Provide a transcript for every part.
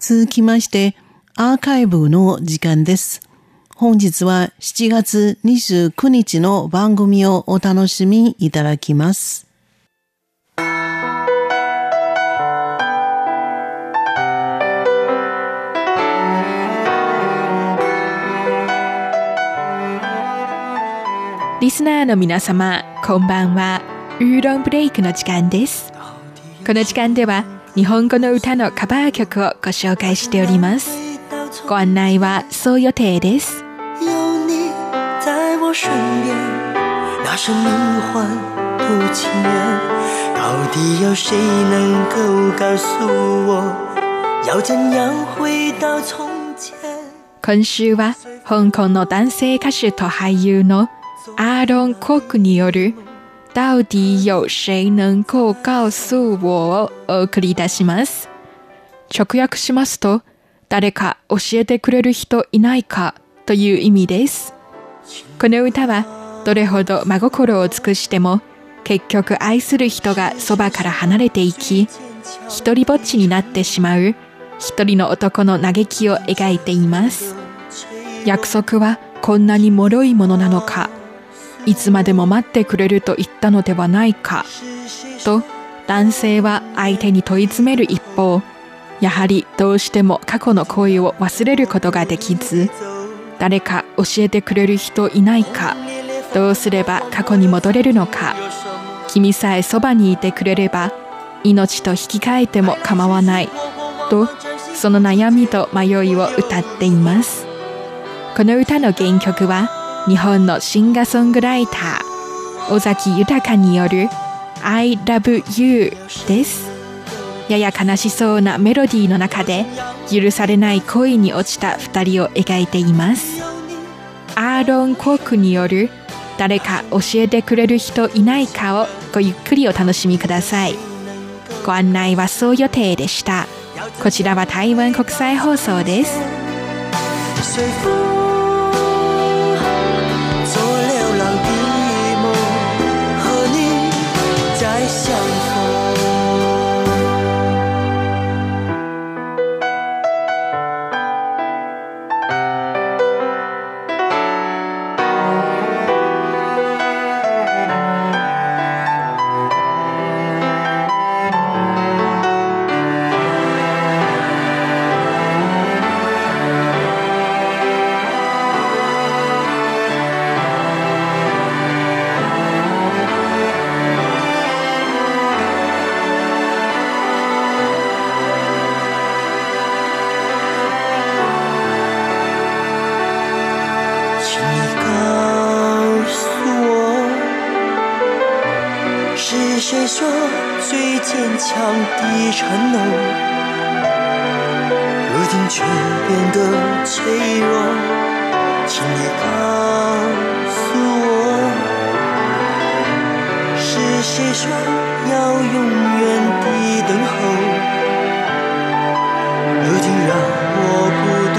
続きまして、アーカイブの時間です。本日は7月29日の番組をお楽しみいただきます。リスナーの皆様、こんばんは。ウーロンブレイクの時間です。この時間では日本語の歌のカバー曲をご紹介しております。ご案内はそう予定です。那声名唤不情愿，到底有谁能够告诉我，要怎样回到从前？今週は香港の男性歌手と俳優のアーロン・コークによる到底有谁能够告诉我？をお送りいたします。直訳しますと、誰か教えてくれる人いないかという意味です。この歌は、どれほど真心を尽くしても、結局愛する人がそばから離れていき、一人ぼっちになってしまう一人の男の嘆きを描いています。約束はこんなに脆いものなのか。いつまでも待ってくれると言ったのではないか。と男性は相手に問い詰める一方やはりどうしても過去の恋を忘れることができず誰か教えてくれる人いないかどうすれば過去に戻れるのか君さえそばにいてくれれば命と引き換えても構わないとその悩みと迷いを歌っています。この歌の原曲は日本のシンガーソングライター尾崎豊による I love you です。やや悲しそうなメロディーの中で許されない恋に落ちた二人を描いています。アーロン・コークによる誰か教えてくれる人いないかをごゆっくりお楽しみください。ご案内はそう予定でした。こちらは台湾国際放送です。请你告诉我，是谁说最坚强的承诺，如今却变得脆弱？请你告诉我，是谁说要永远的等候？如今让我孤独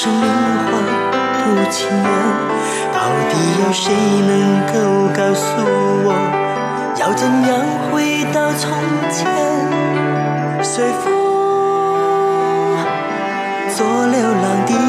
生命换不情愿，到底有谁能够告诉我，要怎样回到从前？随风做流浪的。